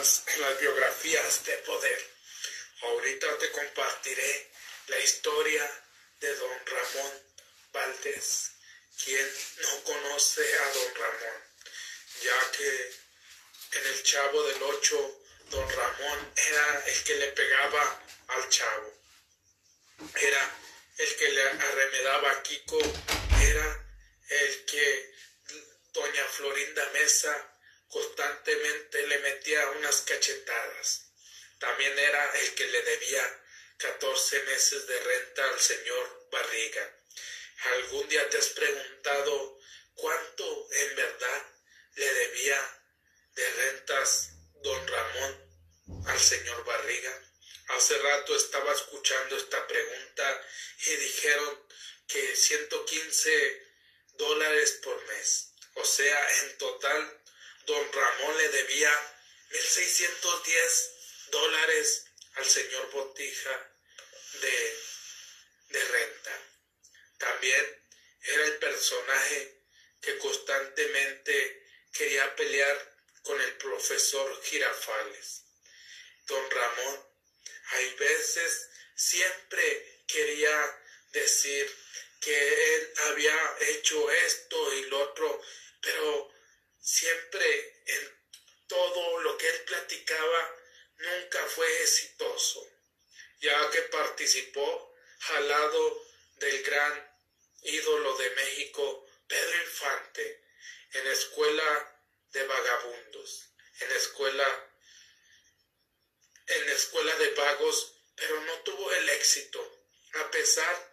las, en las biografías de poder. Ahorita te compartiré la historia de don Ramón Valdés. quien no conoce a don Ramón? Ya que en el Chavo del Ocho, don Ramón era el que le pegaba al Chavo. Era el que le arremedaba a Kiko, era el que doña Florinda Mesa constantemente le metía unas cachetadas. También era el que le debía 14 meses de renta al señor Barriga. ¿Algún día te has preguntado cuánto en verdad le debía de rentas don Ramón al señor Barriga? Hace rato estaba escuchando esta pregunta y dijeron que 115 dólares por mes. O sea, en total, don Ramón le debía 1.610 dólares al señor Botija de, de renta. También era el personaje que constantemente quería pelear con el profesor Girafales. Don Ramón, hay veces siempre quería decir que él había hecho esto y lo otro, pero siempre en todo lo que él platicaba nunca fue exitoso, ya que participó al lado del gran ídolo de México, Pedro Infante, en escuela de vagabundos, en escuela en escuela de vagos, pero no tuvo el éxito, a pesar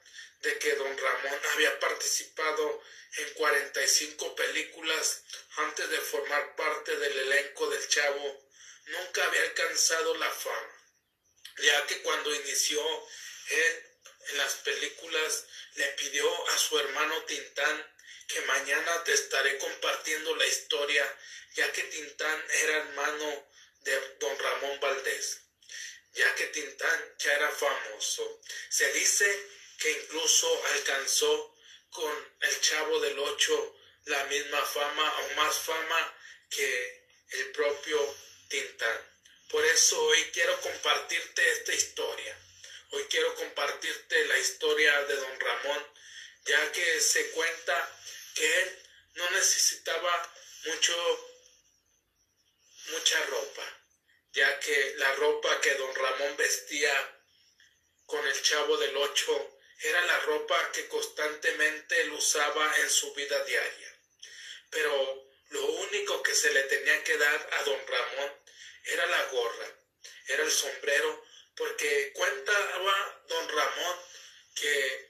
de que don Ramón había participado en 45 películas antes de formar parte del elenco del Chavo, nunca había alcanzado la fama, ya que cuando inició él en las películas le pidió a su hermano Tintán que mañana te estaré compartiendo la historia, ya que Tintán era hermano de don Ramón Valdés ya que Tintán ya era famoso. Se dice que incluso alcanzó con el Chavo del Ocho la misma fama o más fama que el propio Tintán. Por eso hoy quiero compartirte esta historia. Hoy quiero compartirte la historia de don Ramón, ya que se cuenta que él no necesitaba mucho mucha ropa ya que la ropa que don Ramón vestía con el chavo del ocho era la ropa que constantemente él usaba en su vida diaria. Pero lo único que se le tenía que dar a don Ramón era la gorra, era el sombrero, porque cuentaba don Ramón que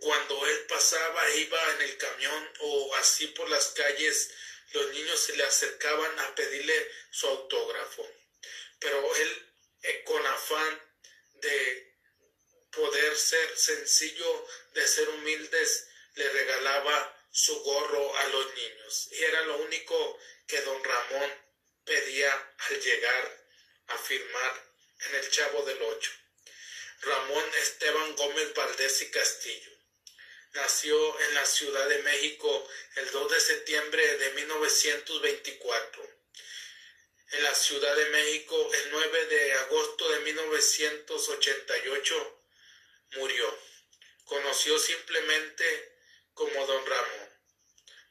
cuando él pasaba, iba en el camión o así por las calles los niños se le acercaban a pedirle su autógrafo. Pero él, eh, con afán de poder ser sencillo, de ser humildes, le regalaba su gorro a los niños. Y era lo único que don Ramón pedía al llegar a firmar en el Chavo del Ocho. Ramón Esteban Gómez Valdés y Castillo nació en la Ciudad de México el 2 de septiembre de 1924. En la Ciudad de México el 9 de agosto de 1988 murió. Conoció simplemente como Don Ramón.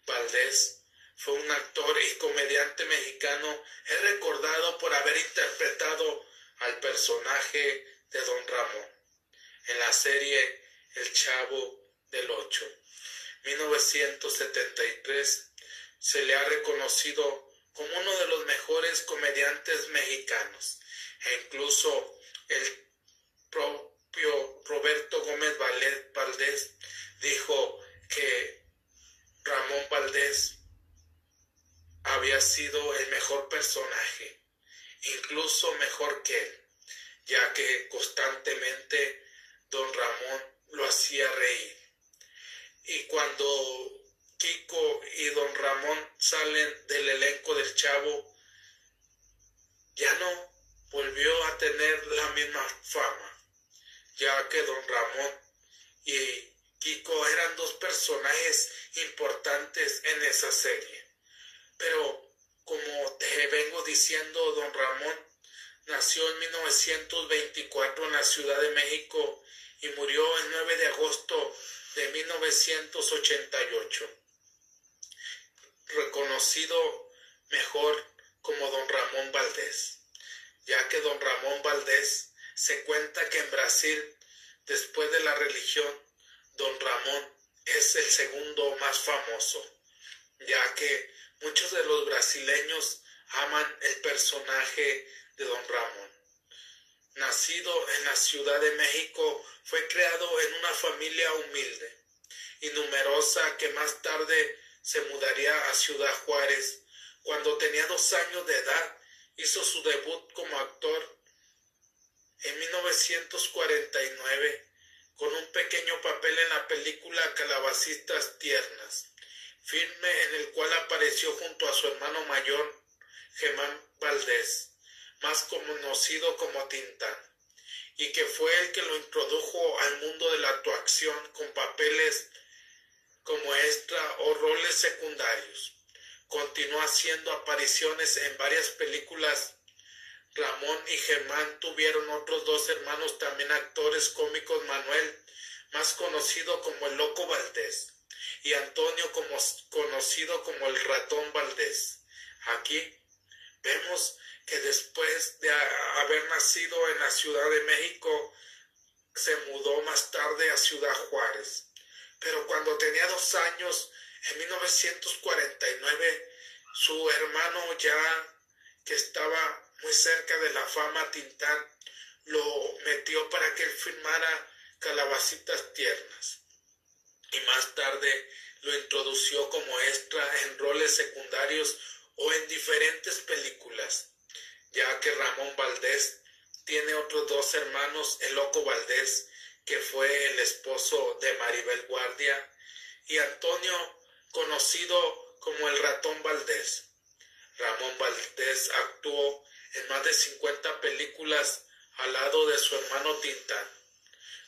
Valdés fue un actor y comediante mexicano. Es recordado por haber interpretado al personaje de Don Ramón en la serie El Chavo del 8. 1973 se le ha reconocido como uno de los mejores comediantes mexicanos e incluso el propio Roberto Gómez Valdés dijo que Ramón Valdés había sido el mejor personaje, incluso mejor que él, ya que constantemente don Ramón lo hacía reír. Y cuando Kiko y don Ramón salen del elenco del Chavo, ya no volvió a tener la misma fama, ya que don Ramón y Kiko eran dos personajes importantes en esa serie. Pero como te vengo diciendo, don Ramón nació en 1924 en la Ciudad de México y murió el 9 de agosto de 1988, reconocido mejor como don Ramón Valdés, ya que don Ramón Valdés se cuenta que en Brasil, después de la religión, don Ramón es el segundo más famoso, ya que muchos de los brasileños aman el personaje de don Ramón. Nacido en la Ciudad de México, fue creado en una familia humilde y numerosa que más tarde se mudaría a Ciudad Juárez. Cuando tenía dos años de edad, hizo su debut como actor en 1949 con un pequeño papel en la película Calabacitas Tiernas, filme en el cual apareció junto a su hermano mayor, Germán Valdés, más conocido como Tintán, y que fue el que lo introdujo al mundo de la actuación con papeles como extra o roles secundarios. Continuó haciendo apariciones en varias películas Ramón y Germán tuvieron otros dos hermanos también actores cómicos, Manuel, más conocido como el Loco Valdés, y Antonio como, conocido como el Ratón Valdés. Aquí vemos que después de haber nacido en la Ciudad de México, se mudó más tarde a Ciudad Juárez. Pero cuando tenía dos años, en 1949, su hermano ya que estaba muy cerca de la fama Tintán, lo metió para que él filmara Calabacitas Tiernas. Y más tarde lo introdució como extra en roles secundarios o en diferentes películas, ya que Ramón Valdés tiene otros dos hermanos, el Loco Valdés, que fue el esposo de Maribel Guardia, y Antonio, conocido como el ratón Valdés. Ramón Valdés actuó en más de 50 películas al lado de su hermano Tintán.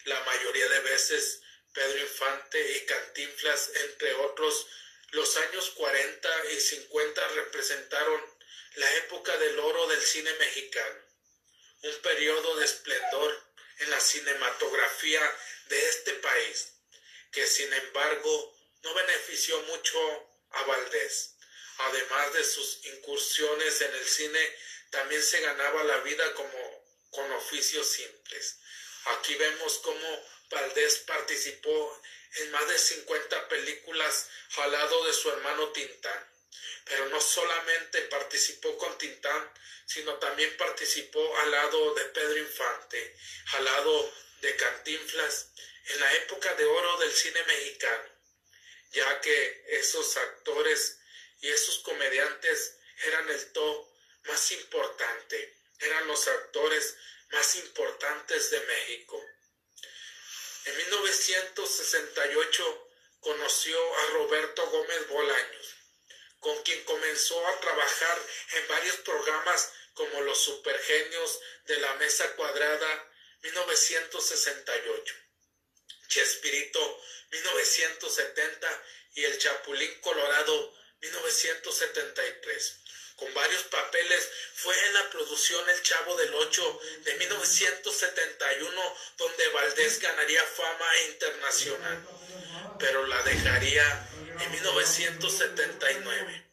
La mayoría de veces Pedro Infante y Cantinflas, entre otros, los años 40 y 50 representaron la época del oro del cine mexicano, un periodo de esplendor en la cinematografía de este país, que sin embargo no benefició mucho a Valdés. Además de sus incursiones en el cine, también se ganaba la vida como con oficios simples. Aquí vemos cómo Valdés participó en más de 50 películas al lado de su hermano Tintán. Pero no solamente participó con Tintán, sino también participó al lado de Pedro Infante, al lado de Cantinflas, en la época de oro del cine mexicano, ya que esos actores y esos comediantes eran el top más importante, eran los actores más importantes de México. En 1968 conoció a Roberto Gómez Bolaños, con quien comenzó a trabajar en varios programas como Los Supergenios de la Mesa Cuadrada 1968, Chespirito 1970 y El Chapulín Colorado 1973 con varios papeles, fue en la producción El Chavo del Ocho de 1971, donde Valdés ganaría fama internacional, pero la dejaría en 1979,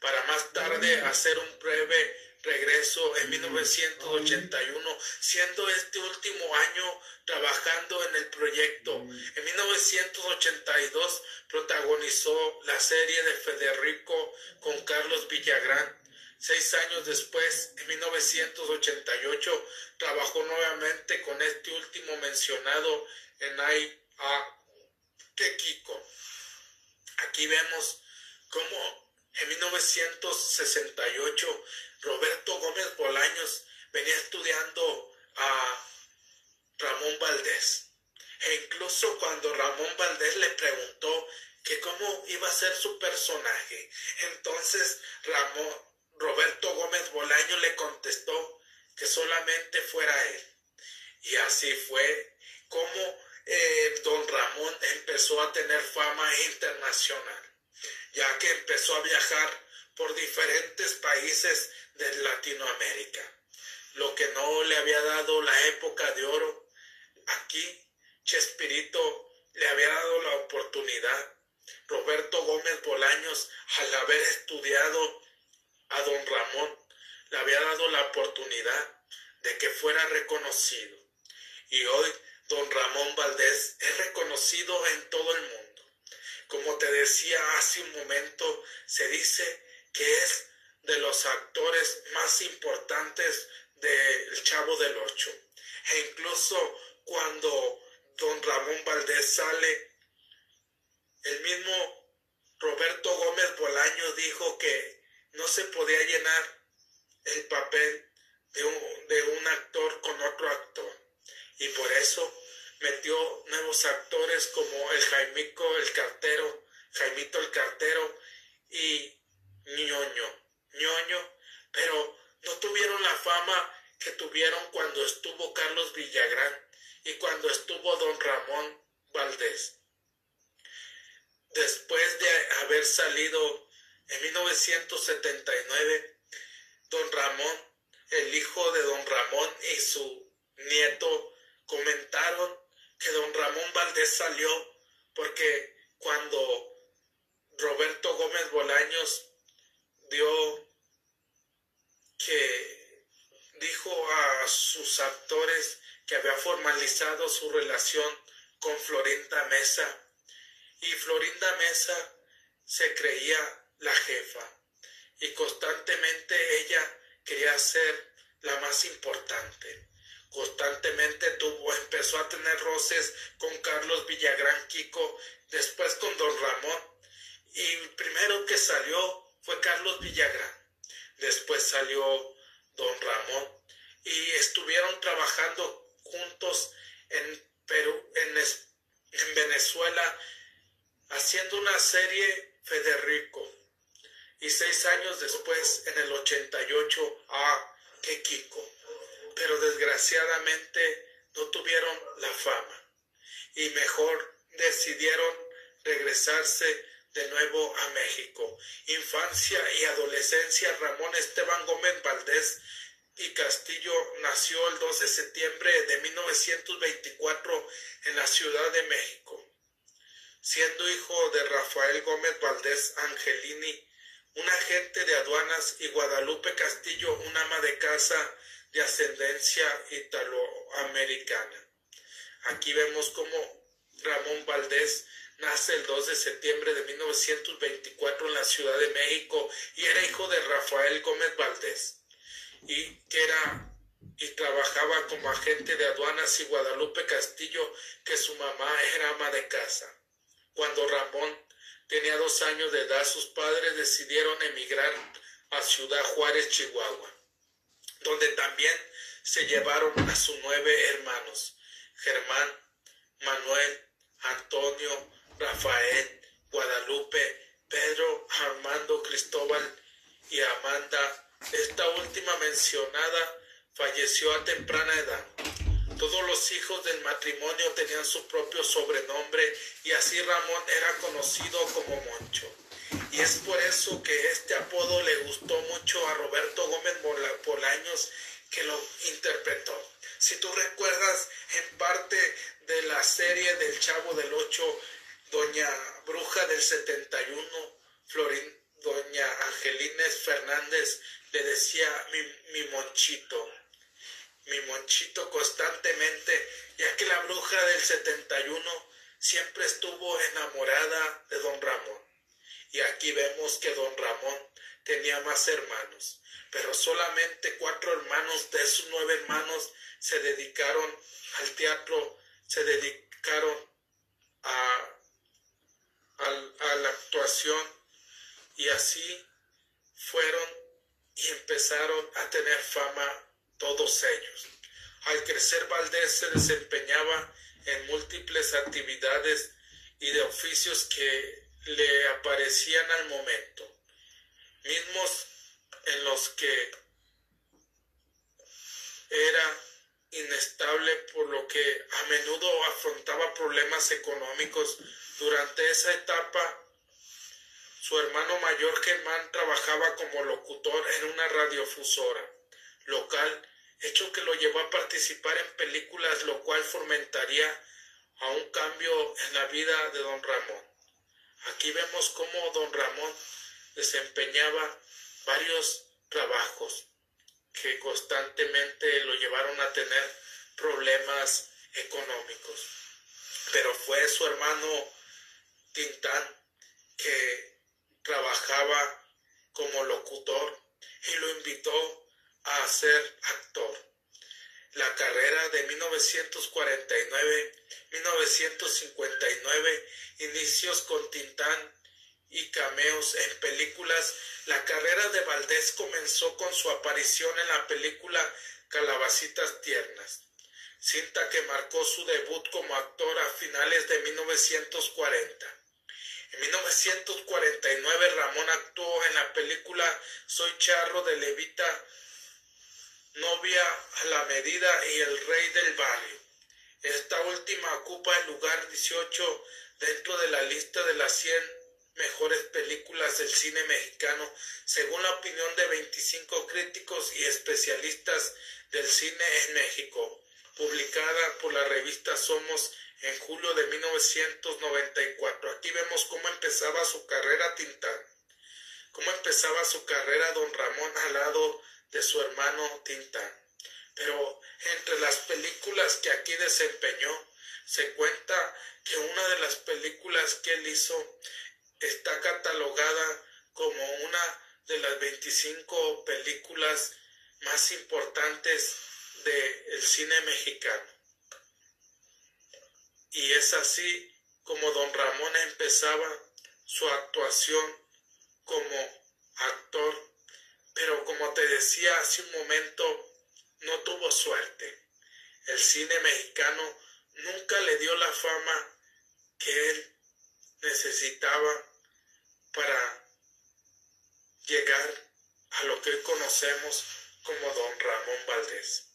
para más tarde hacer un breve regreso en 1981, siendo este último año trabajando en el proyecto. En 1982 protagonizó la serie de Federico con Carlos Villagrán. Seis años después, en 1988, trabajó nuevamente con este último mencionado en Ay a Kiko. Aquí vemos cómo en 1968 Roberto Gómez Bolaños venía estudiando a Ramón Valdés. E incluso cuando Ramón Valdés le preguntó que cómo iba a ser su personaje, entonces Ramón, Roberto Gómez Bolaños le contestó que solamente fuera él. Y así fue como eh, don Ramón empezó a tener fama internacional, ya que empezó a viajar por diferentes países de Latinoamérica. Lo que no le había dado la época de oro, aquí Chespirito le había dado la oportunidad. Roberto Gómez Bolaños, al haber estudiado a don Ramón, le había dado la oportunidad de que fuera reconocido. Y hoy don Ramón Valdés es reconocido en todo el mundo. Como te decía hace un momento, se dice que es de los actores más importantes del Chavo del Ocho. E incluso cuando don Ramón Valdés sale, el mismo Roberto Gómez Bolaño dijo que no se podía llenar el papel de un, de un actor con otro actor. Y por eso metió nuevos actores como el Jaimico el cartero, Jaimito el cartero y ñoño, ñoño, pero no tuvieron la fama que tuvieron cuando estuvo Carlos Villagrán y cuando estuvo don Ramón Valdés. Después de haber salido en 1979, don Ramón, el hijo de don Ramón y su nieto comentaron que don Ramón Valdés salió porque cuando Roberto Gómez Bolaños que dijo a sus actores que había formalizado su relación con Florinda Mesa. Y Florinda Mesa se creía la jefa. Y constantemente ella quería ser la más importante. Constantemente tuvo, empezó a tener roces con Carlos Villagrán Kiko, después con Don Ramón, y primero que salió fue Carlos Villagrán. Después salió Don Ramón y estuvieron trabajando juntos en Perú, en, en Venezuela, haciendo una serie Federico. Y seis años después, en el 88, ah, qué Kiko. Pero desgraciadamente no tuvieron la fama. Y mejor decidieron regresarse de nuevo a México. Infancia y adolescencia, Ramón Esteban Gómez Valdés y Castillo nació el 2 de septiembre de 1924 en la Ciudad de México. Siendo hijo de Rafael Gómez Valdés Angelini, un agente de aduanas, y Guadalupe Castillo, un ama de casa de ascendencia italoamericana. Aquí vemos cómo Ramón Valdés nace el 2 de septiembre de 1924 en la Ciudad de México y era hijo de Rafael Gómez Valdés y que era y trabajaba como agente de aduanas y Guadalupe Castillo que su mamá era ama de casa. Cuando Ramón tenía dos años de edad sus padres decidieron emigrar a Ciudad Juárez, Chihuahua, donde también se llevaron a sus nueve hermanos, Germán, Manuel, Antonio, Rafael, Guadalupe, Pedro, Armando, Cristóbal y Amanda. Esta última mencionada falleció a temprana edad. Todos los hijos del matrimonio tenían su propio sobrenombre y así Ramón era conocido como Moncho. Y es por eso que este apodo le gustó mucho a Roberto Gómez Bolaños que lo interpretó. Si tú recuerdas en parte de la serie del Chavo del Ocho, doña Bruja del 71, Florín, doña Angelines Fernández le decía mi, mi monchito, mi monchito constantemente, ya que la bruja del 71 siempre estuvo enamorada de don Ramón. Y aquí vemos que don Ramón tenía más hermanos, pero solamente cuatro hermanos de sus nueve hermanos se dedicaron al teatro, se dedicaron a la actuación y así fueron y empezaron a tener fama todos ellos. Al crecer Valdés se desempeñaba en múltiples actividades y de oficios que le aparecían al momento, mismos en los que era inestable por lo que a menudo afrontaba problemas económicos durante esa etapa Su hermano mayor Germán trabajaba como locutor en una radiofusora local, hecho que lo llevó a participar en películas, lo cual fomentaría a un cambio en la vida de don Ramón. Aquí vemos cómo don Ramón desempeñaba varios trabajos que constantemente lo llevaron a tener problemas económicos. Pero fue su hermano Tintán que trabajaba como locutor y lo invitó a ser actor. La carrera de 1949-1959, inicios con Tintán y cameos en películas, la carrera de Valdés comenzó con su aparición en la película Calabacitas Tiernas, cinta que marcó su debut como actor a finales de 1940. En 1949 Ramón actuó en la película Soy Charro de Levita, Novia a la Medida y El Rey del Barrio. Esta última ocupa el lugar 18 dentro de la lista de las 100 mejores películas del cine mexicano, según la opinión de 25 críticos y especialistas del cine en México, publicada por la revista Somos en julio de 1994. Aquí vemos cómo empezaba su carrera Tintán, cómo empezaba su carrera don Ramón al lado de su hermano Tintán. Pero entre las películas que aquí desempeñó, se cuenta que una de las películas que él hizo está catalogada como una de las 25 películas más importantes del cine mexicano. Y es así como don Ramón empezaba su actuación como actor, pero como te decía hace un momento, no tuvo suerte. El cine mexicano nunca le dio la fama que él necesitaba para llegar a lo que hoy conocemos como don Ramón Valdés.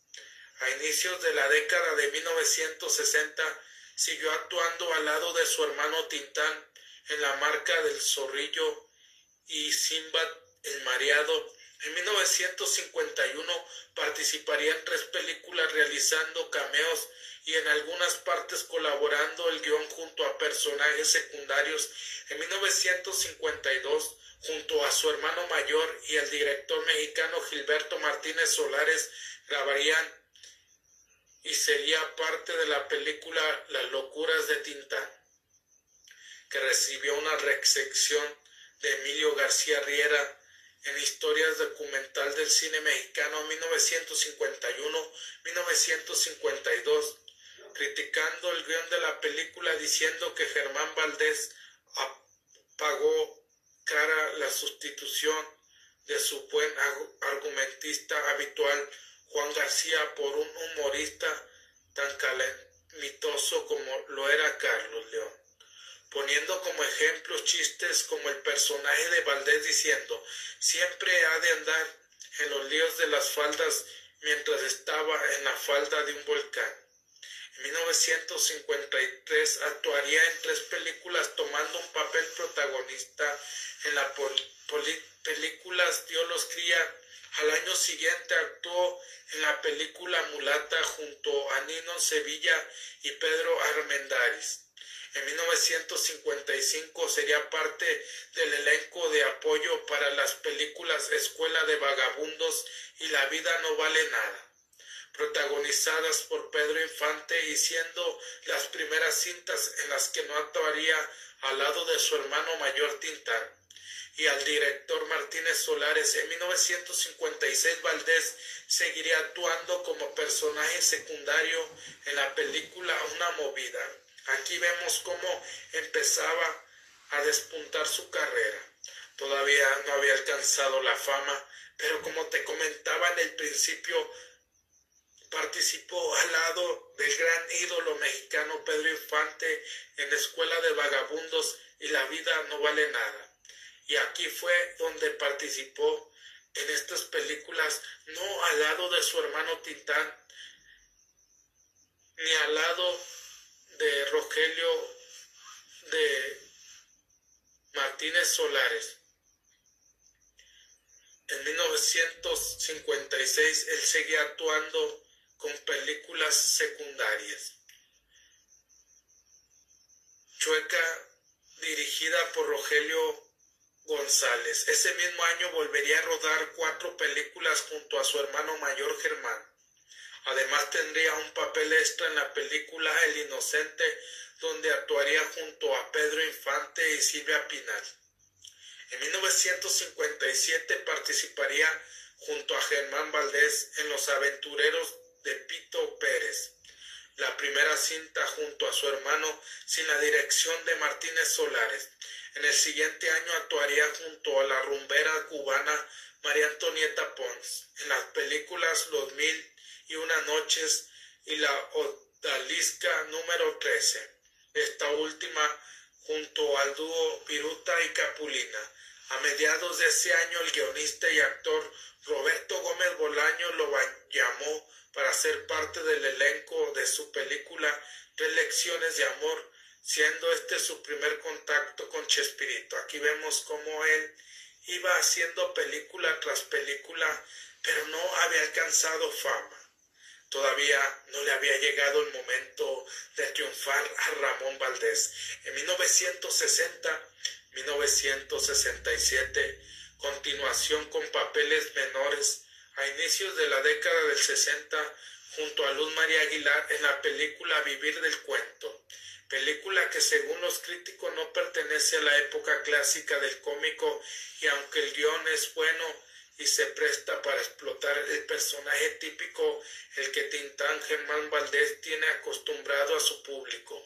A inicios de la década de 1960 siguió actuando al lado de su hermano Tintán en la marca del Zorrillo y Simbad el Mareado. En 1951 participaría en tres películas realizando cameos y en algunas partes colaborando el guion junto a personajes secundarios. En 1952, junto a su hermano mayor y el director mexicano Gilberto Martínez Solares, grabarían y sería parte de la película Las locuras de Tintán, que recibió una recepción de Emilio García Riera en Historias Documental del Cine Mexicano 1951-1952, criticando el guion de la película diciendo que Germán Valdés pagó cara la sustitución de su buen argumentista habitual Juan García por un humorista tan calamitoso como lo era Carlos León, poniendo como ejemplo chistes como el personaje de Valdés diciendo siempre ha de andar en los líos de las faldas mientras estaba en la falda de un volcán. En 1953 actuaría en tres películas tomando un papel protagonista. En las películas Dios los cría. Al año siguiente actuó en la película Mulata junto a Nino Sevilla y Pedro Armendáriz. En 1955 sería parte del elenco de apoyo para las películas Escuela de Vagabundos y La vida no vale nada, protagonizadas por Pedro Infante y siendo las primeras cintas en las que no actuaría al lado de su hermano mayor Tintán y al director Martínez Solares. En 1956 Valdés seguiría actuando como personaje secundario en la película Una movida. Aquí vemos cómo empezaba a despuntar su carrera. Todavía no había alcanzado la fama, pero como te comentaba en el principio, participó al lado del gran ídolo mexicano Pedro Infante en la Escuela de Vagabundos y la vida no vale nada. Y aquí fue donde participó en estas películas, no al lado de su hermano Tintán, ni al lado de Rogelio de Martínez Solares. En 1956 él seguía actuando con películas secundarias. Chueca, dirigida por Rogelio González. Ese mismo año volvería a rodar cuatro películas junto a su hermano mayor Germán. Además tendría un papel extra en la película El Inocente, donde actuaría junto a Pedro Infante y Silvia Pinal. En 1957 participaría junto a Germán Valdés en Los Aventureros de Pito Pérez, la primera cinta junto a su hermano sin la dirección de Martínez Solares. En el siguiente año actuaría junto a la rumbera cubana María Antonieta Pons en las películas Los Mil y Una Noches y La Odalisca número 13. Esta última junto al dúo Piruta y Capulina. A mediados de ese año el guionista y actor Roberto Gómez Bolaño lo llamó para ser parte del elenco de su película Tres Lecciones de Amor, siendo este su primer contacto con Chespirito. Aquí vemos cómo él iba haciendo película tras película, pero no había alcanzado fama. Todavía no le había llegado el momento de triunfar a Ramón Valdés. En 1960, 1967, continuación con papeles menores, a inicios de la década del 60 junto a Luz María Aguilar en la película Vivir del Cuento, película que según los críticos no pertenece a la época clásica del cómico y aunque el guion es bueno y se presta para explotar el personaje típico el que Tintán Germán Valdés tiene acostumbrado a su público.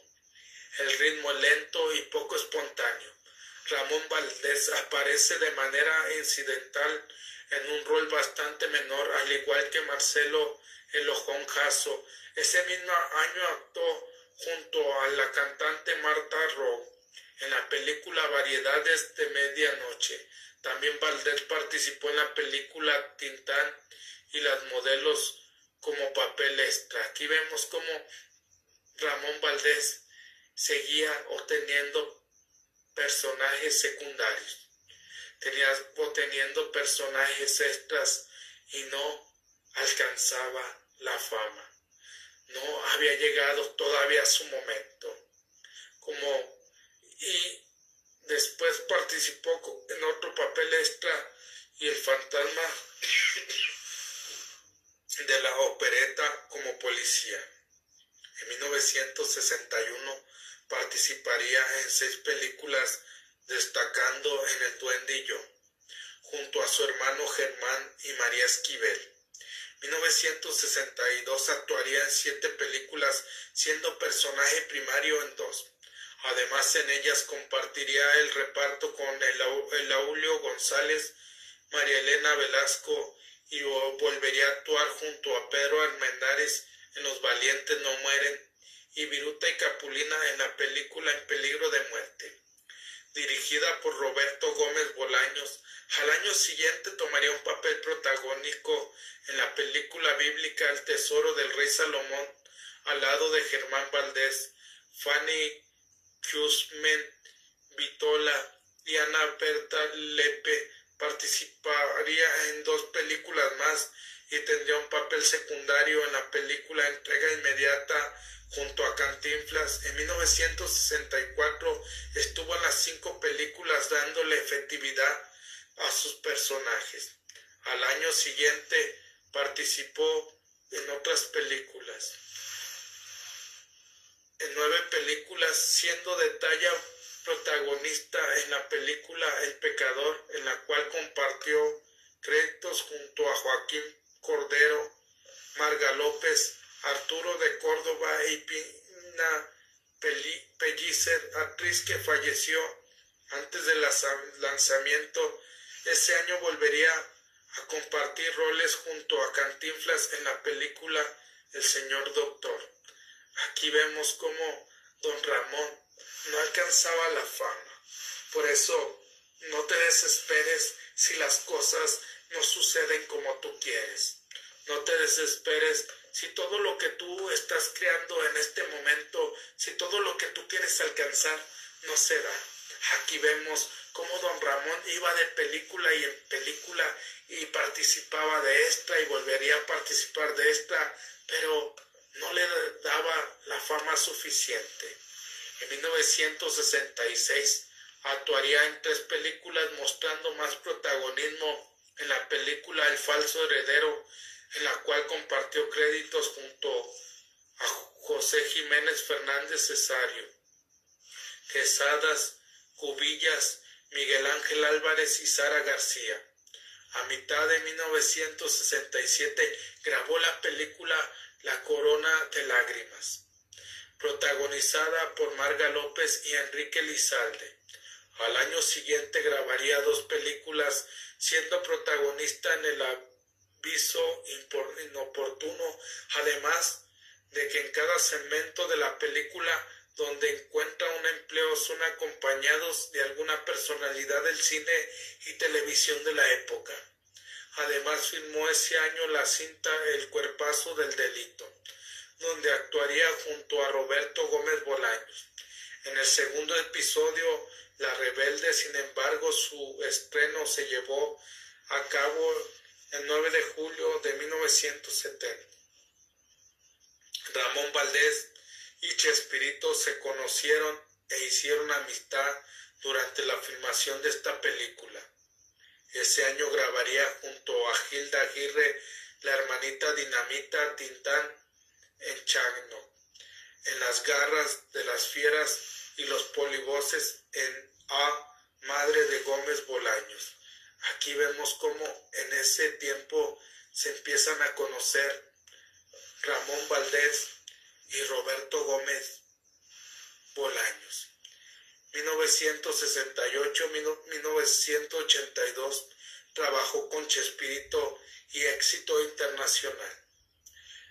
El ritmo lento y poco espontáneo. Ramón Valdés aparece de manera incidental en un rol bastante menor, al igual que Marcelo El Ojón Jasso. Ese mismo año actuó junto a la cantante Marta Rowe en la película Variedades de Medianoche. También Valdés participó en la película Tintán y las modelos como papel extra. Aquí vemos cómo Ramón Valdés seguía obteniendo personajes secundarios teniendo personajes extras y no alcanzaba la fama. No había llegado todavía su momento. Como y después participó en otro papel extra y el fantasma de la opereta como policía. En 1961 participaría en seis películas destacando en El Duendillo, junto a su hermano Germán y María Esquivel. 1962 actuaría en siete películas, siendo personaje primario en dos. Además, en ellas compartiría el reparto con el Aulio González, María Elena Velasco y volvería a actuar junto a Pedro Armendáriz en Los Valientes No Mueren y Viruta y Capulina en la película En Peligro de Muerte dirigida por Roberto Gómez Bolaños. Al año siguiente tomaría un papel protagónico en la película bíblica El Tesoro del Rey Salomón, al lado de Germán Valdés, Fanny Kuzmen, Vitola y Ana Berta Lepe. Participaría en dos películas más y tendría un papel secundario en la película Entrega Inmediata junto a Cantinflas. En 1964 estuvo en las cinco películas dándole efectividad a sus personajes. Al año siguiente participó en otras películas. En nueve películas, siendo de talla protagonista en la película El Pecador, en la cual compartió créditos junto a Joaquín Cordero, Marga López, Arturo de Córdoba y Pina Pellicer, actriz que falleció antes del lanzamiento. Ese año volvería a compartir roles junto a Cantinflas en la película El Señor Doctor. Aquí vemos cómo don Ramón no alcanzaba la fama. Por eso no te desesperes si las cosas no suceden como tú quieres. No te desesperes si todo lo que tú estás creando en este momento, si todo lo que tú quieres alcanzar no se da. Aquí vemos cómo don Ramón iba de película y en película y participaba de esta y volvería a participar de esta, pero no le daba la fama suficiente. En 1966 actuaría en tres películas mostrando más protagonismo en la película El falso heredero, en la cual compartió créditos junto a José Jiménez Fernández Cesario, Quesadas, Cubillas, Miguel Ángel Álvarez y Sara García. A mitad de 1967 grabó la película La Corona de Lágrimas, protagonizada por Marga López y Enrique Lizalde. Al año siguiente grabaría dos películas, siendo protagonista en el aviso inoportuno, además de que en cada segmento de la película donde encuentra un empleo son acompañados de alguna personalidad del cine y televisión de la época. Además filmó ese año la cinta El cuerpazo del delito, donde actuaría junto a Roberto Gómez Bolaños. En el segundo episodio, La Rebelde, sin embargo, su estreno se llevó a cabo el 9 de julio de 1970. Ramón Valdés y Chespirito se conocieron e hicieron amistad durante la filmación de esta película. Ese año grabaría junto a Gilda Aguirre la hermanita Dinamita Tintán en Chagno, en las garras de las fieras y los polivoces en A Madre de Gómez Bolaños. Aquí vemos cómo en ese tiempo se empiezan a conocer Ramón Valdés y Roberto Gómez Bolaños. 1968-1982 trabajó con Chespirito y éxito internacional.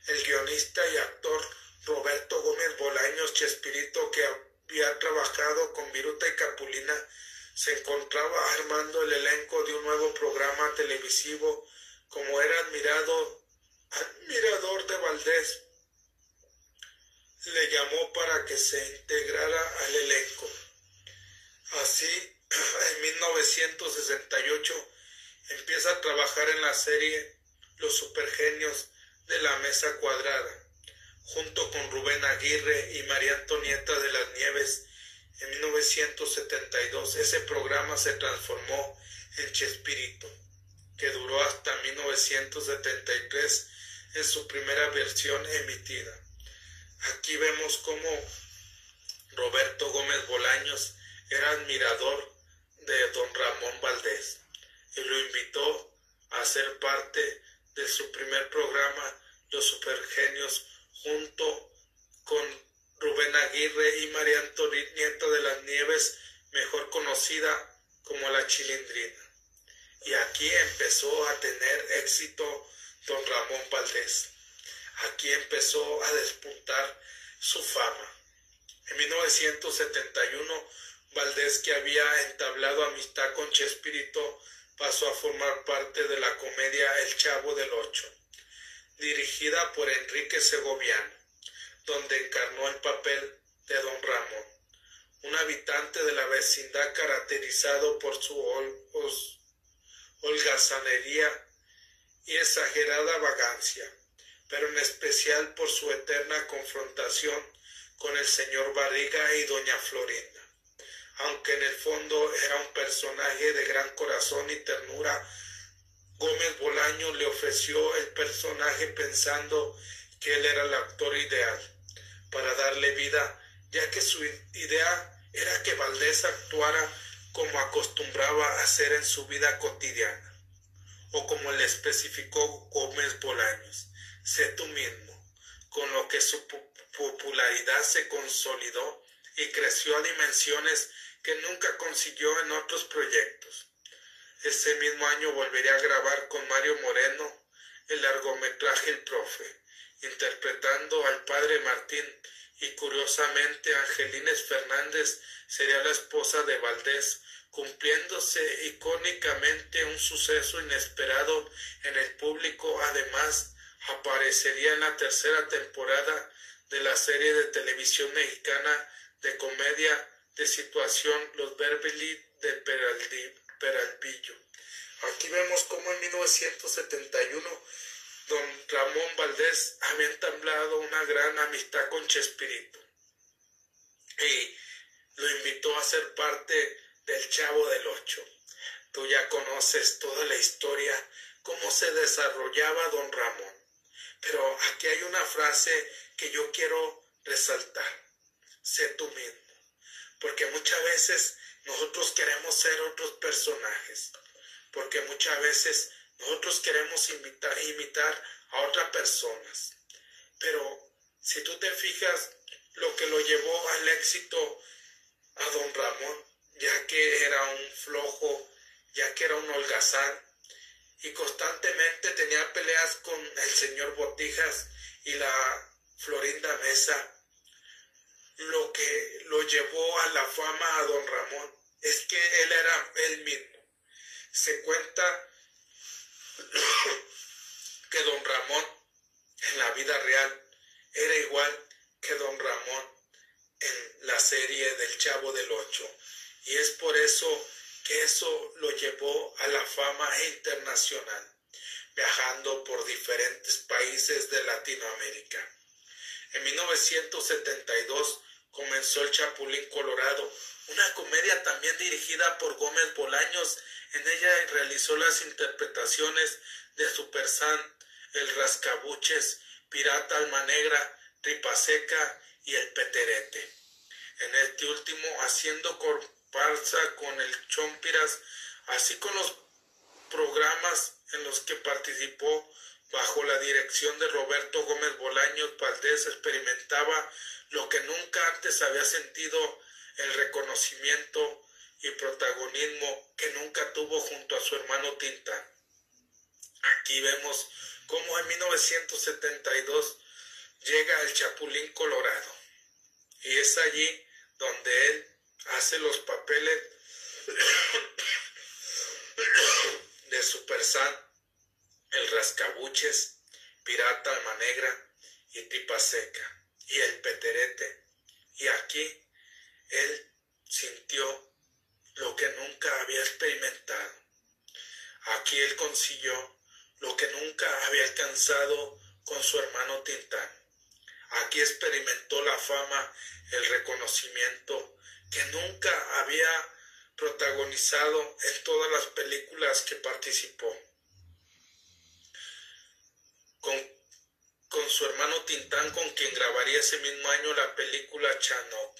El guionista y actor Roberto Gómez Bolaños Chespirito, que había trabajado con Viruta y Capulina, se encontraba armando el elenco de un nuevo programa televisivo como era admirado, admirador de Valdés le llamó para que se integrara al elenco. Así, en 1968 empieza a trabajar en la serie Los Supergenios de la Mesa Cuadrada, junto con Rubén Aguirre y María Antonieta de las Nieves. En 1972 ese programa se transformó en Chespirito, que duró hasta 1973 en su primera versión emitida. Aquí vemos cómo Roberto Gómez Bolaños era admirador de don Ramón Valdés y lo invitó a ser parte de su primer programa Los Supergenios junto con Rubén Aguirre y María Antonieta de las Nieves, mejor conocida como la Chilindrina. Y aquí empezó a tener éxito don Ramón Valdés. Aquí empezó a despuntar su fama. En 1971, Valdés, que había entablado amistad con Chespirito, pasó a formar parte de la comedia El Chavo del Ocho, dirigida por Enrique Segoviano, donde encarnó el papel de Don Ramón, un habitante de la vecindad caracterizado por su holgazanería y exagerada vagancia pero en especial por su eterna confrontación con el señor Barriga y doña Florinda. Aunque en el fondo era un personaje de gran corazón y ternura, Gómez Bolaño le ofreció el personaje pensando que él era el actor ideal para darle vida, ya que su idea era que Valdés actuara como acostumbraba a hacer en su vida cotidiana, o como le especificó Gómez Bolaños sé tú mismo, con lo que su popularidad se consolidó y creció a dimensiones que nunca consiguió en otros proyectos. Ese mismo año volvería a grabar con Mario Moreno el largometraje El Profe, interpretando al padre Martín y curiosamente Angelines Fernández sería la esposa de Valdés, cumpliéndose icónicamente un suceso inesperado en el público, además aparecería en la tercera temporada de la serie de televisión mexicana de comedia de situación Los Beverly de Peralvillo. Aquí vemos cómo en 1971 don Ramón Valdés había entablado una gran amistad con Chespirito y lo invitó a ser parte del Chavo del Ocho. Tú ya conoces toda la historia, cómo se desarrollaba don Ramón. Pero aquí hay una frase que yo quiero resaltar. Sé tú mismo. Porque muchas veces nosotros queremos ser otros personajes. Porque muchas veces nosotros queremos imitar a otras personas. Pero si tú te fijas lo que lo llevó al éxito a don Ramón, ya que era un flojo, ya que era un holgazán, y constantemente tenía peleas con el señor Botijas y la Florinda Mesa. Lo que lo llevó a la fama a don Ramón es que él era él mismo. Se cuenta que don Ramón en la vida real era igual que don Ramón en la serie del Chavo del Ocho. Y es por eso eso lo llevó a la fama internacional, viajando por diferentes países de Latinoamérica. En 1972 comenzó El Chapulín Colorado, una comedia también dirigida por Gómez Bolaños. En ella realizó las interpretaciones de Super San, El Rascabuches, Pirata Alma Negra, Tripa Seca y El Peterete. En este último haciendo con el Chompiras, así con los programas en los que participó bajo la dirección de Roberto Gómez Bolaños Valdés experimentaba lo que nunca antes había sentido el reconocimiento y protagonismo que nunca tuvo junto a su hermano Tinta. Aquí vemos cómo en 1972 llega el Chapulín Colorado y es allí donde él hace los papeles de Super San, el Rascabuches, Pirata Alma Negra y Tipa Seca y el Peterete. Y aquí él sintió lo que nunca había experimentado. Aquí él consiguió lo que nunca había alcanzado con su hermano Tintán. Aquí experimentó la fama, el reconocimiento que nunca había protagonizado en todas las películas que participó. Con, su hermano Tintán, con quien grabaría ese mismo año la película Chanok,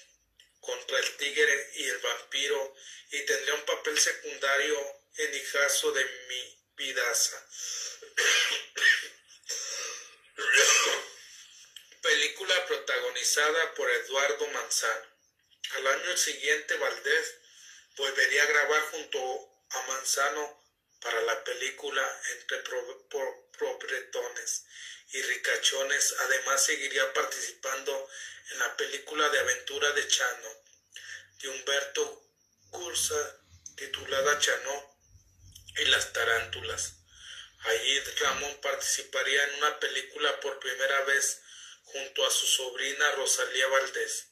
contra el tigre y el vampiro, y tendría un papel secundario en Hijazo de mi vidaza. película protagonizada por Eduardo Manzano. Al año siguiente Valdés volvería a grabar junto a Manzano para la película Entre Probretones y Ricachones. Además seguiría participando en la película de aventura de Chano de Humberto Cursa titulada Chano y las tarántulas. Allí Ramón participaría en una película por primera vez junto a su sobrina Rosalía Valdés,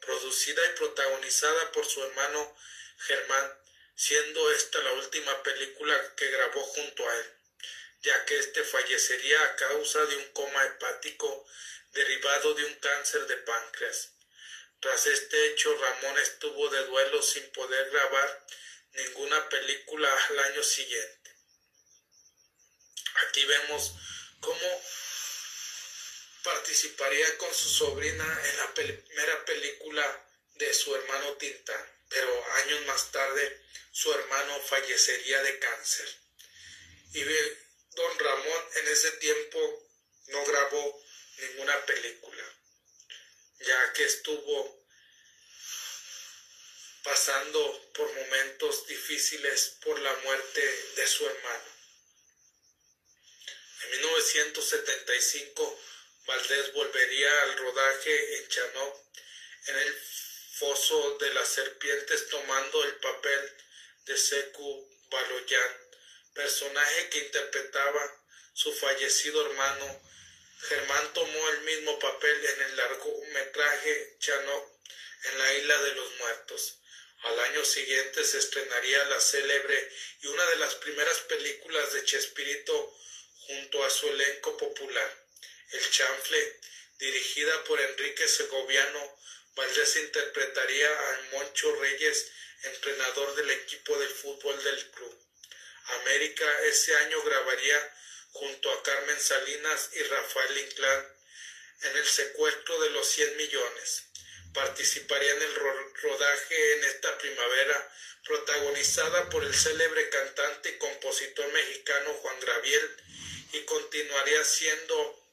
producida y protagonizada por su hermano Germán, siendo esta la última película que grabó junto a él, ya que éste fallecería a causa de un coma hepático derivado de un cáncer de páncreas. Tras este hecho, Ramón estuvo de duelo sin poder grabar ninguna película al año siguiente. Aquí vemos cómo participaría con su sobrina en la primera película de su hermano Tintán, pero años más tarde su hermano fallecería de cáncer. Y don Ramón en ese tiempo no grabó ninguna película, ya que estuvo pasando por momentos difíciles por la muerte de su hermano. En 1975 Valdés volvería al rodaje en Chanó, en el foso de las serpientes, tomando el papel de Seku Baloyan, personaje que interpretaba su fallecido hermano. Germán tomó el mismo papel en el largometraje Chanó, en la isla de los muertos. Al año siguiente se estrenaría la célebre y una de las primeras películas de Chespirito junto a su elenco popular, El Chanfle, dirigida por Enrique Segoviano. Valdés interpretaría a Moncho Reyes, entrenador del equipo de fútbol del club. América ese año grabaría junto a Carmen Salinas y Rafael Inclán en el secuestro de los 100 millones. Participaría en el rodaje en esta primavera, protagonizada por el célebre cantante y compositor mexicano Juan Graviel, y continuaría siendo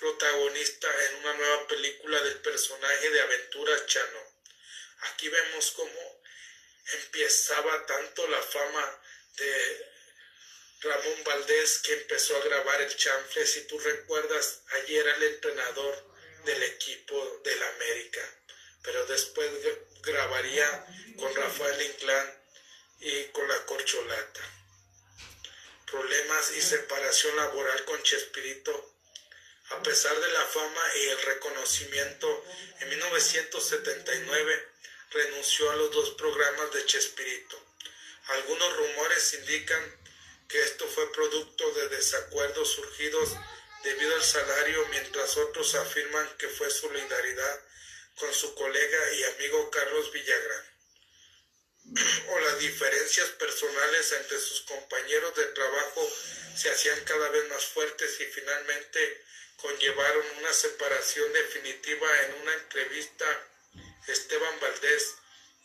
protagonista en una nueva película del personaje de Aventura Chano. Aquí vemos cómo empezaba tanto la fama de Ramón Valdés que empezó a grabar el chanfle. Si tú recuerdas, ayer era el entrenador del equipo del América, pero después grabaría con Rafael Inclán y con la Corcholata. Problemas y separación laboral con Chespirito. A pesar de la fama y el reconocimiento, en 1979 renunció a los dos programas de Chespirito. Algunos rumores indican que esto fue producto de desacuerdos surgidos debido al salario, mientras otros afirman que fue solidaridad con su colega y amigo Carlos Villagrán, o las diferencias personales entre sus compañeros de trabajo se hacían cada vez más fuertes y finalmente conllevaron una separación definitiva en una entrevista. Esteban Valdés,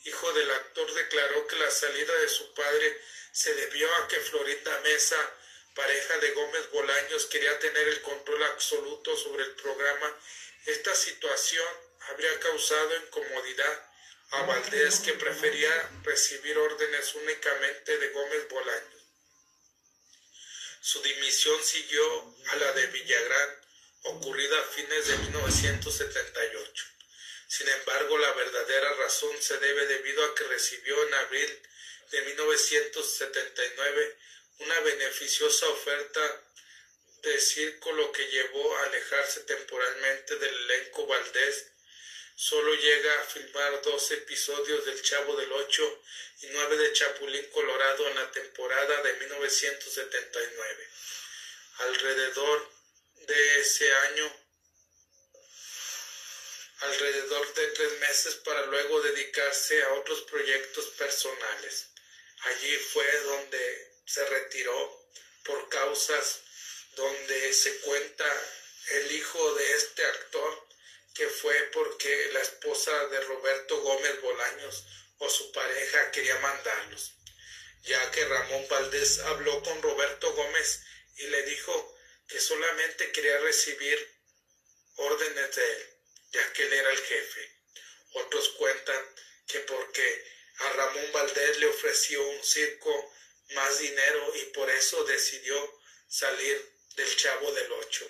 hijo del actor, declaró que la salida de su padre se debió a que Florinda Mesa, pareja de Gómez Bolaños, quería tener el control absoluto sobre el programa. Esta situación habría causado incomodidad a Valdés, que prefería recibir órdenes únicamente de Gómez Bolaños. Su dimisión siguió a la de Villagrán, ocurrida a fines de 1978. Sin embargo, la verdadera razón se debe debido a que recibió en abril de 1979 una beneficiosa oferta de circo lo que llevó a alejarse temporalmente del elenco Valdés. Solo llega a filmar dos episodios del Chavo del Ocho y nueve de Chapulín Colorado en la temporada de 1979. Alrededor de ese año, alrededor de tres meses para luego dedicarse a otros proyectos personales. Allí fue donde se retiró por causas donde se cuenta el hijo de este actor que fue porque la esposa de Roberto Gómez Bolaños o su pareja quería mandarlos, ya que Ramón Valdés habló con Roberto Gómez y le dijo que solamente quería recibir órdenes de él, ya que él era el jefe. Otros cuentan que porque a Ramón Valdés le ofreció un circo más dinero y por eso decidió salir del Chavo del Ocho.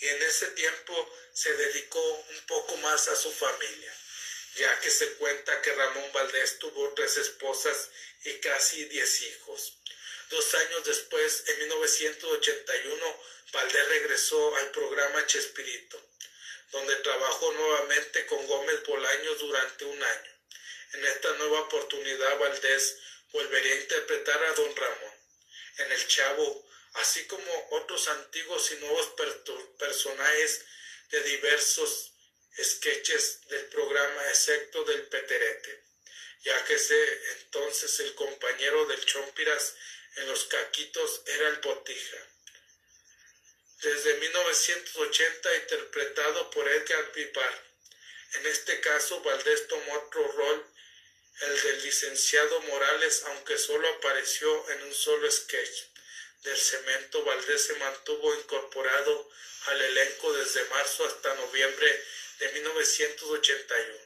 Y en ese tiempo se dedicó un poco más a su familia, ya que se cuenta que Ramón Valdés tuvo tres esposas y casi diez hijos. Dos años después, en 1981, Valdés regresó al programa Chespirito, donde trabajó nuevamente con Gómez Bolaños durante un año. En esta nueva oportunidad Valdés volvería a interpretar a don Ramón en El Chavo, así como otros antiguos y nuevos personajes de diversos sketches del programa, excepto del Peterete, ya que ese entonces el compañero del Chompiras en los caquitos era el Botija. Desde 1980 interpretado por Edgar Pipar. En este caso, Valdés tomó otro rol el del licenciado Morales, aunque solo apareció en un solo sketch del cemento, Valdés se mantuvo incorporado al elenco desde marzo hasta noviembre de 1981,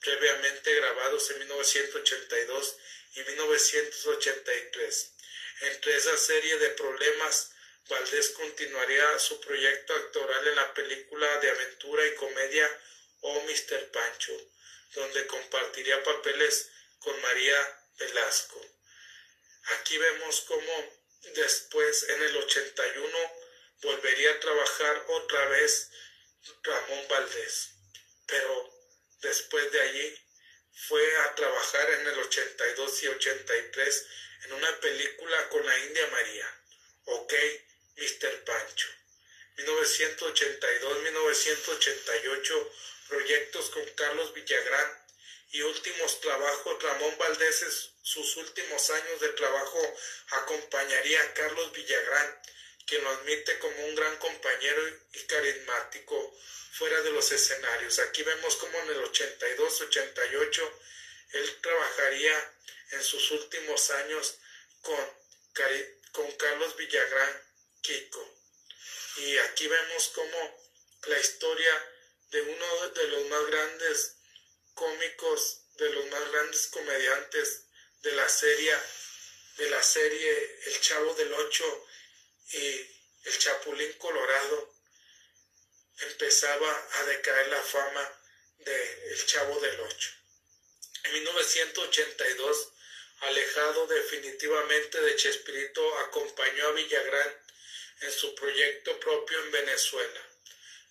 previamente grabados en 1982 y 1983. Entre esa serie de problemas, Valdés continuaría su proyecto actoral en la película de aventura y comedia Oh Mr. Pancho, donde compartiría papeles con María Velasco. Aquí vemos cómo después, en el 81, volvería a trabajar otra vez Ramón Valdés, pero después de allí fue a trabajar en el 82 y 83 en una película con la India María. Ok, Mr. Pancho. 1982-1988, proyectos con Carlos Villagrán y últimos trabajos. Ramón Valdés, sus últimos años de trabajo, acompañaría a Carlos Villagrán, quien lo admite como un gran compañero y carismático fuera de los escenarios. Aquí vemos como en el 82-88 él trabajaría en sus últimos años con, con Carlos Villagrán Kiko. Y aquí vemos como la historia de uno de los más grandes cómicos, de los más grandes comediantes de la serie, de la serie El Chavo del Ocho y El Chapulín Colorado, empezaba a decaer la fama de El Chavo del Ocho. En 1982, alejado definitivamente de Chespirito, acompañó a Villagrán en su proyecto propio en Venezuela.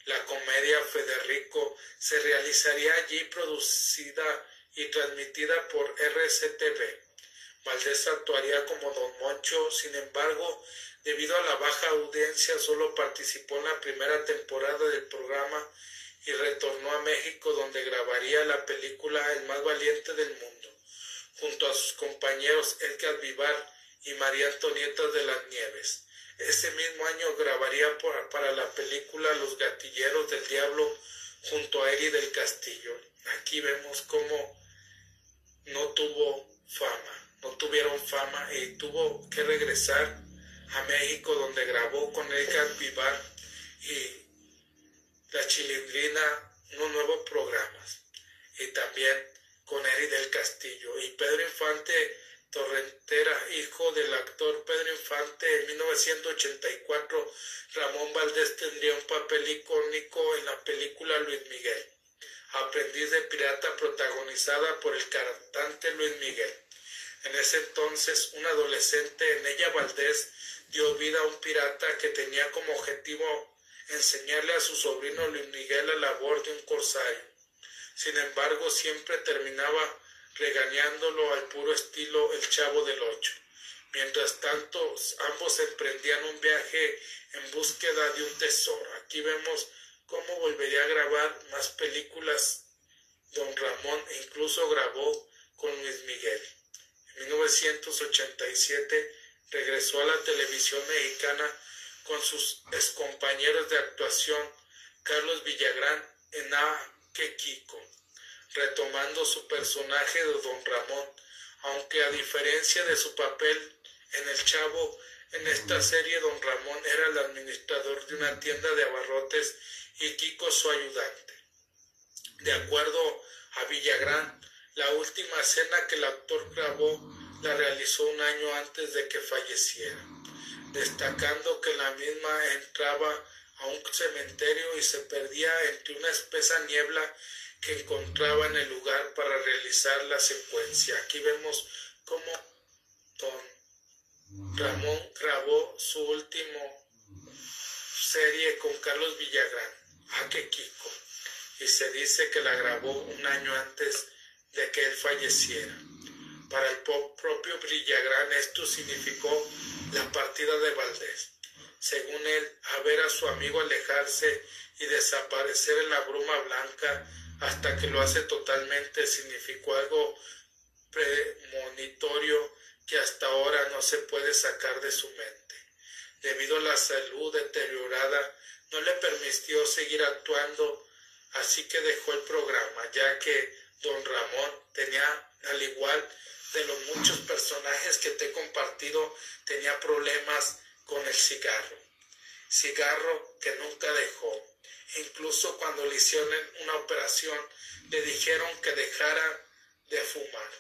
La comedia Federico se realizaría allí producida y transmitida por RCTV. Valdés actuaría como Don Moncho, sin embargo, debido a la baja audiencia solo participó en la primera temporada del programa y retornó a México donde grabaría la película El más valiente del mundo, junto a sus compañeros Edgar Vivar y María Antonieta de las Nieves. Ese mismo año grabaría para la película Los Gatilleros del Diablo junto a Eri del Castillo. Aquí vemos cómo no tuvo fama, no tuvieron fama y tuvo que regresar a México donde grabó con Edgar Vivar y La Chilindrina unos nuevos programas y también con Eri del Castillo y Pedro Infante Torrentera, hijo del actor Pedro Infante, en 1984 Ramón Valdés tendría un papel icónico en la película Luis Miguel, aprendiz de pirata protagonizada por el cantante Luis Miguel. En ese entonces, un adolescente, en ella Valdés, dio vida a un pirata que tenía como objetivo enseñarle a su sobrino Luis Miguel la labor de un corsario. Sin embargo, siempre terminaba regañándolo al puro estilo El Chavo del Ocho. Mientras tanto, ambos emprendían un viaje en búsqueda de un tesoro. Aquí vemos cómo volvería a grabar más películas Don Ramón e incluso grabó con Luis Miguel. En 1987 regresó a la televisión mexicana con sus excompañeros de actuación Carlos Villagrán en A. Que retomando su personaje de Don Ramón, aunque a diferencia de su papel en El Chavo, en esta serie Don Ramón era el administrador de una tienda de abarrotes y Kiko su ayudante. De acuerdo a Villagrán, la última escena que el actor grabó la realizó un año antes de que falleciera, destacando que la misma entraba a un cementerio y se perdía entre una espesa niebla que encontraba en el lugar para realizar la secuencia. Aquí vemos cómo Don Ramón grabó su último serie con Carlos Villagrán, Aque Kiko, y se dice que la grabó un año antes de que él falleciera. Para el propio Villagrán esto significó la partida de Valdés. Según él, a ver a su amigo alejarse y desaparecer en la bruma blanca hasta que lo hace totalmente significó algo premonitorio que hasta ahora no se puede sacar de su mente. Debido a la salud deteriorada, no le permitió seguir actuando, así que dejó el programa, ya que don Ramón tenía, al igual de los muchos personajes que te he compartido, tenía problemas con el cigarro. Cigarro que nunca dejó Incluso cuando le hicieron una operación, le dijeron que dejara de fumar,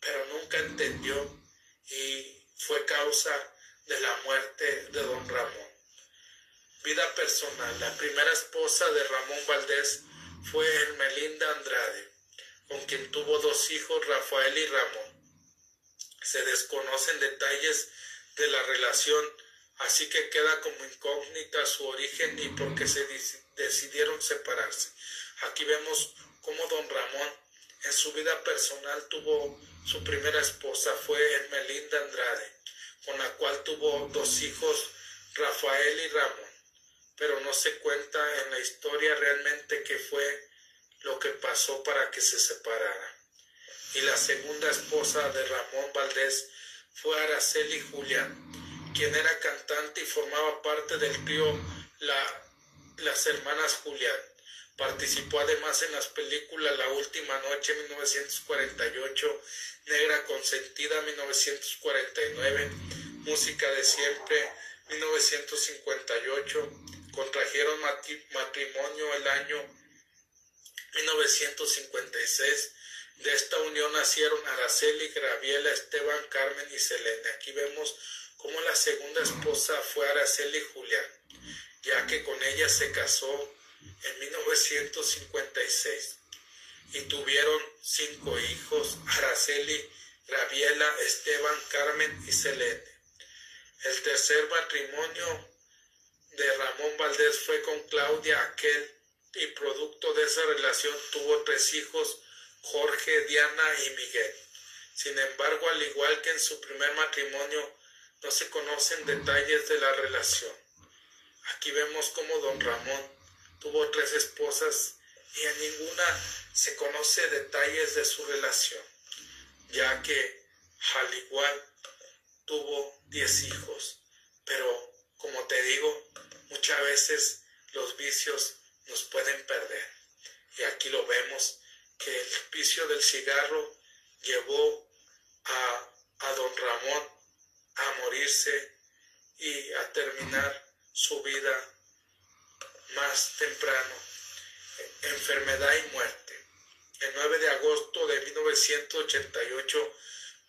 pero nunca entendió y fue causa de la muerte de don Ramón. Vida personal. La primera esposa de Ramón Valdés fue Hermelinda Andrade, con quien tuvo dos hijos, Rafael y Ramón. Se desconocen detalles de la relación, así que queda como incógnita su origen y por qué se decidieron separarse. Aquí vemos cómo don Ramón En su vida personal tuvo su primera esposa, fue Ermelinda Andrade, con la cual tuvo dos hijos, Rafael y Ramón, pero no se cuenta en la historia realmente qué fue lo que pasó para que se separara. Y la segunda esposa de Ramón Valdés fue Araceli Julián, quien era cantante y formaba parte del trío la, Las Hermanas Julián. Participó además en las películas La Última Noche 1948, Negra Consentida 1949, Música de Siempre 1958, contrajeron matrimonio el año 1956. De esta unión nacieron Araceli, Graviela, Esteban, Carmen y Selene. Aquí vemos cómo la segunda esposa fue Araceli Julián, ya que con ella se casó en 1956 y tuvieron cinco hijos, Araceli, Graviela, Esteban, Carmen y Selene. El tercer matrimonio de Ramón Valdés fue con Claudia Aquel y producto de esa relación tuvo tres hijos, Jorge, Diana y Miguel. Sin embargo, al igual que en su primer matrimonio, no se conocen detalles de la relación. Aquí vemos cómo don Ramón tuvo tres esposas y en ninguna se conoce detalles de su relación, ya que al igual tuvo diez hijos. Pero, como te digo, muchas veces los vicios nos pueden perder. Y aquí lo vemos, que el vicio del cigarro llevó a, a don Ramón a morirse y a terminar su vida más temprano, enfermedad y muerte. El 9 de agosto de 1988,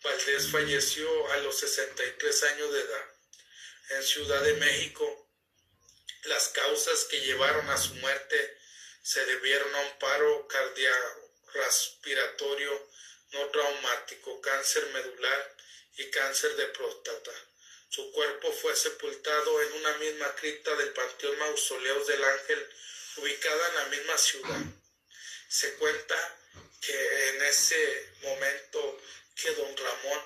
Valdés falleció a los 63 años de edad en Ciudad de México las causas que llevaron a su muerte se debieron a un paro cardiorrespiratorio no traumático, cáncer medular y cáncer de próstata. Su cuerpo fue sepultado en una misma cripta del Panteón Mausoleos del Ángel, ubicada en la misma ciudad. Se cuenta que en ese momento que don Ramón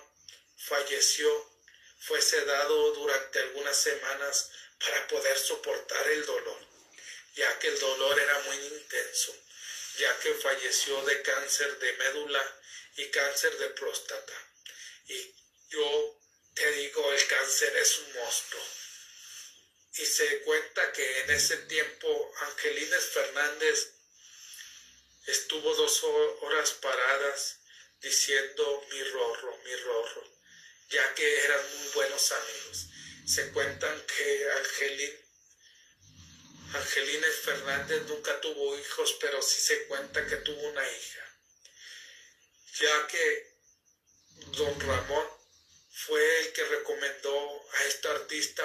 falleció, fue sedado durante algunas semanas para poder soportar el dolor, ya que el dolor era muy intenso, ya que falleció de cáncer de médula y cáncer de próstata. Y yo te digo, el cáncer es un monstruo. Y se cuenta que en ese tiempo Angelines Fernández estuvo dos horas paradas diciendo mi rorro, mi rorro, ya que eran muy buenos amigos se cuentan que Angelín, Angelina Fernández nunca tuvo hijos, pero sí se cuenta que tuvo una hija, ya que don Ramón fue el que recomendó a esta artista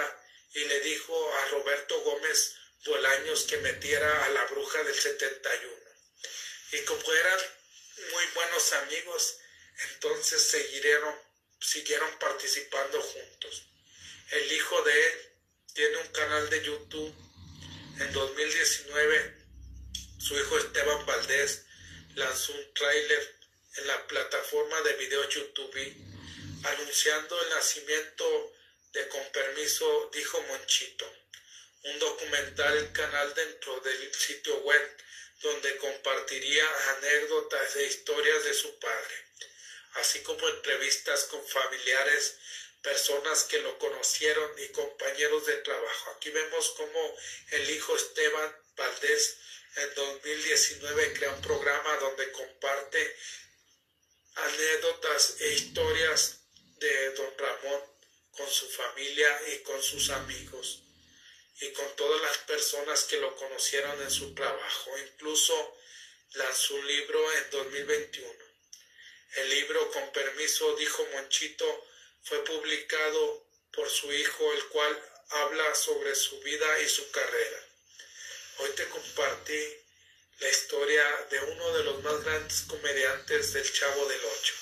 y le dijo a Roberto Gómez Bolaños que metiera a la bruja del 71. Y como eran muy buenos amigos, entonces siguieron, siguieron participando juntos. El hijo de él tiene un canal de YouTube. En 2019, su hijo Esteban Valdés lanzó un tráiler en la plataforma de video YouTube anunciando el nacimiento de Con Permiso Dijo Monchito, un documental canal dentro del sitio web donde compartiría anécdotas e historias de su padre, así como entrevistas con familiares personas que lo conocieron y compañeros de trabajo. Aquí vemos cómo el hijo Esteban Valdés en 2019 crea un programa donde comparte anécdotas e historias de don Ramón con su familia y con sus amigos y con todas las personas que lo conocieron en su trabajo. Incluso lanzó un libro en 2021. El libro, con permiso, dijo Monchito, fue publicado por su hijo, el cual habla sobre su vida y su carrera. Hoy te compartí la historia de uno de los más grandes comediantes del Chavo del Ocho,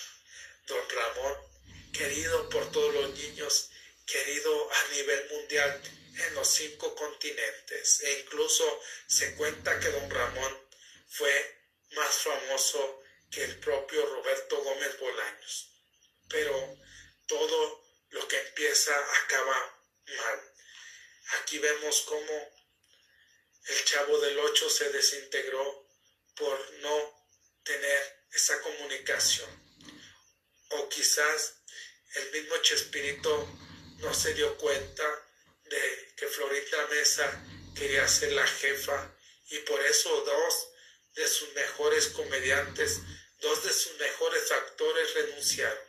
don Ramón, querido por todos los niños, querido a nivel mundial en los cinco continentes. E incluso se cuenta que don Ramón fue más famoso que el propio Roberto Gómez Bolaños. Pero todo lo que empieza acaba mal. Aquí vemos cómo el chavo del 8 se desintegró por no tener esa comunicación. O quizás el mismo Chespirito no se dio cuenta de que Florita Mesa quería ser la jefa y por eso dos de sus mejores comediantes, dos de sus mejores actores renunciaron.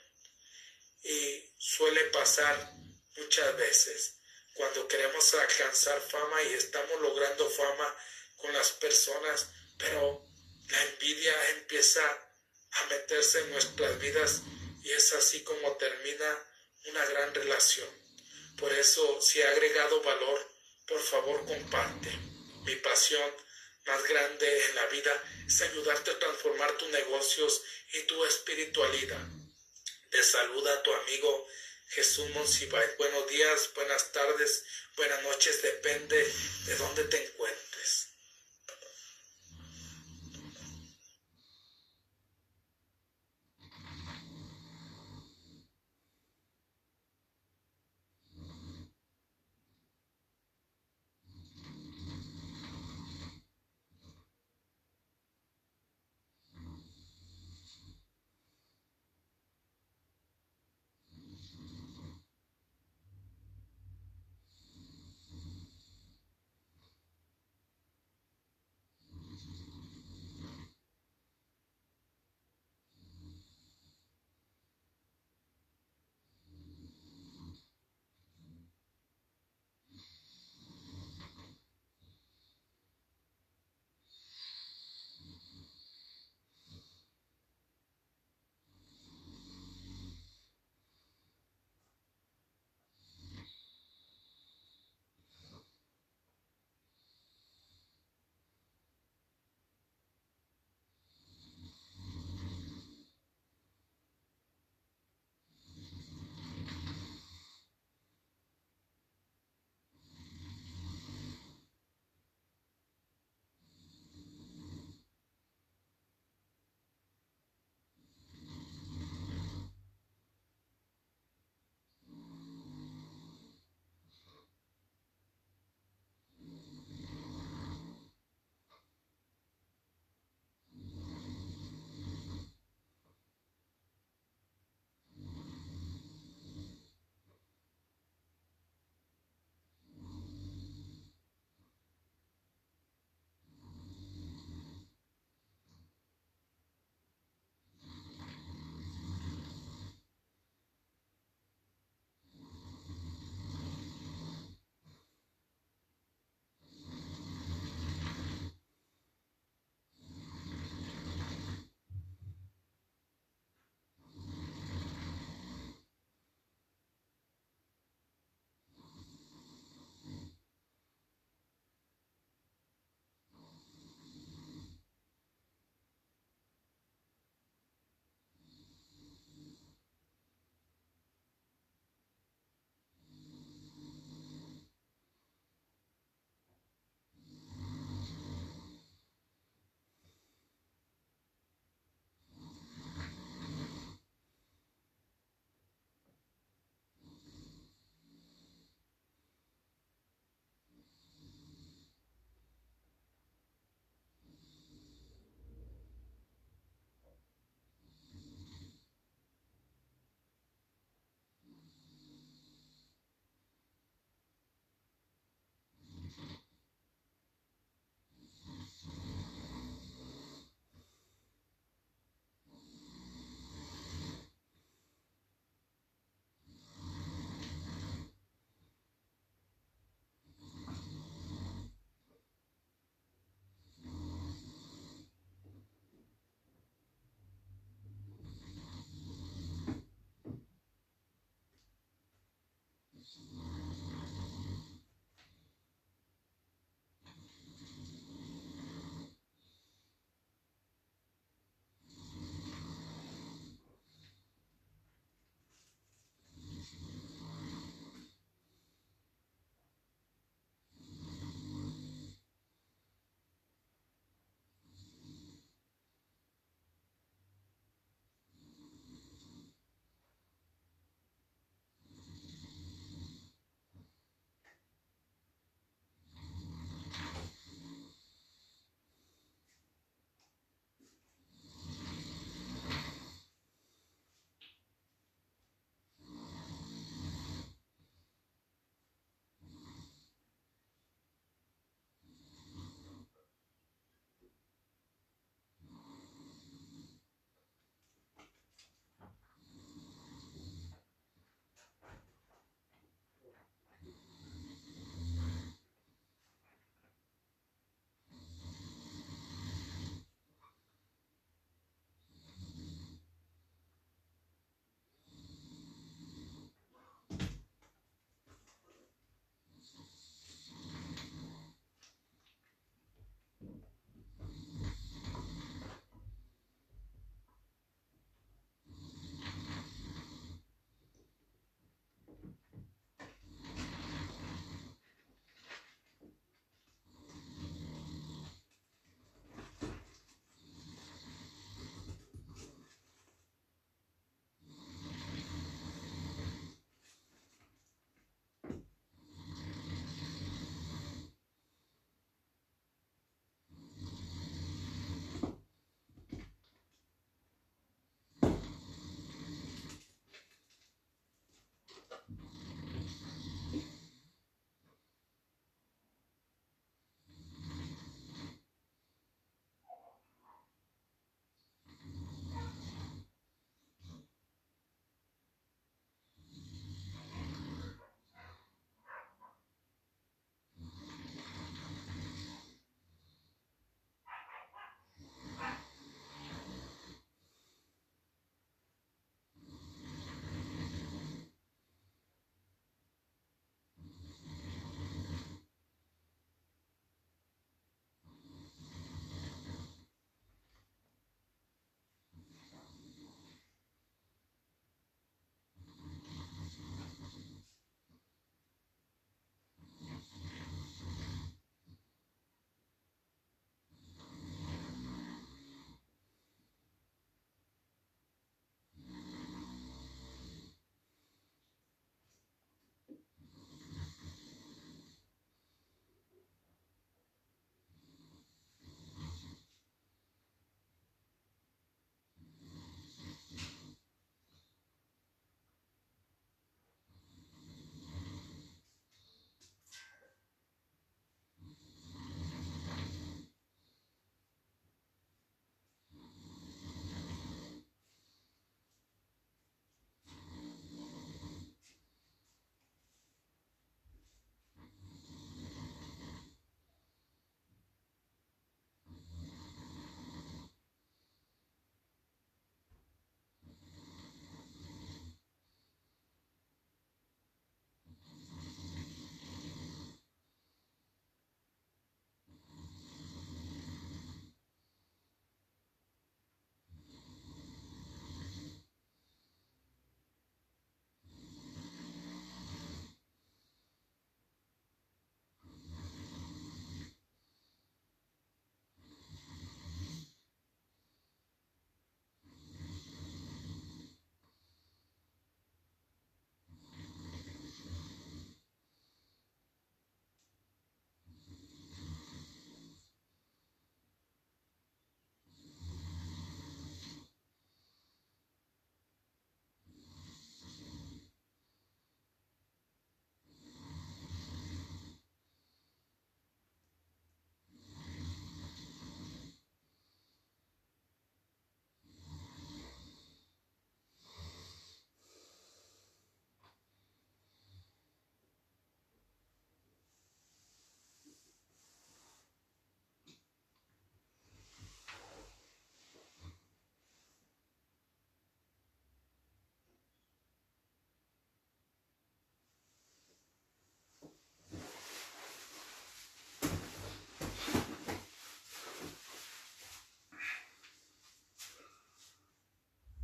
Y suele pasar muchas veces cuando queremos alcanzar fama y estamos logrando fama con las personas, pero la envidia empieza a meterse en nuestras vidas y es así como termina una gran relación. Por eso, si ha agregado valor, por favor comparte. Mi pasión más grande en la vida es ayudarte a transformar tus negocios y tu espiritualidad. Te saluda tu amigo Jesús Monsiváis. Buenos días, buenas tardes, buenas noches, depende de dónde te encuentres.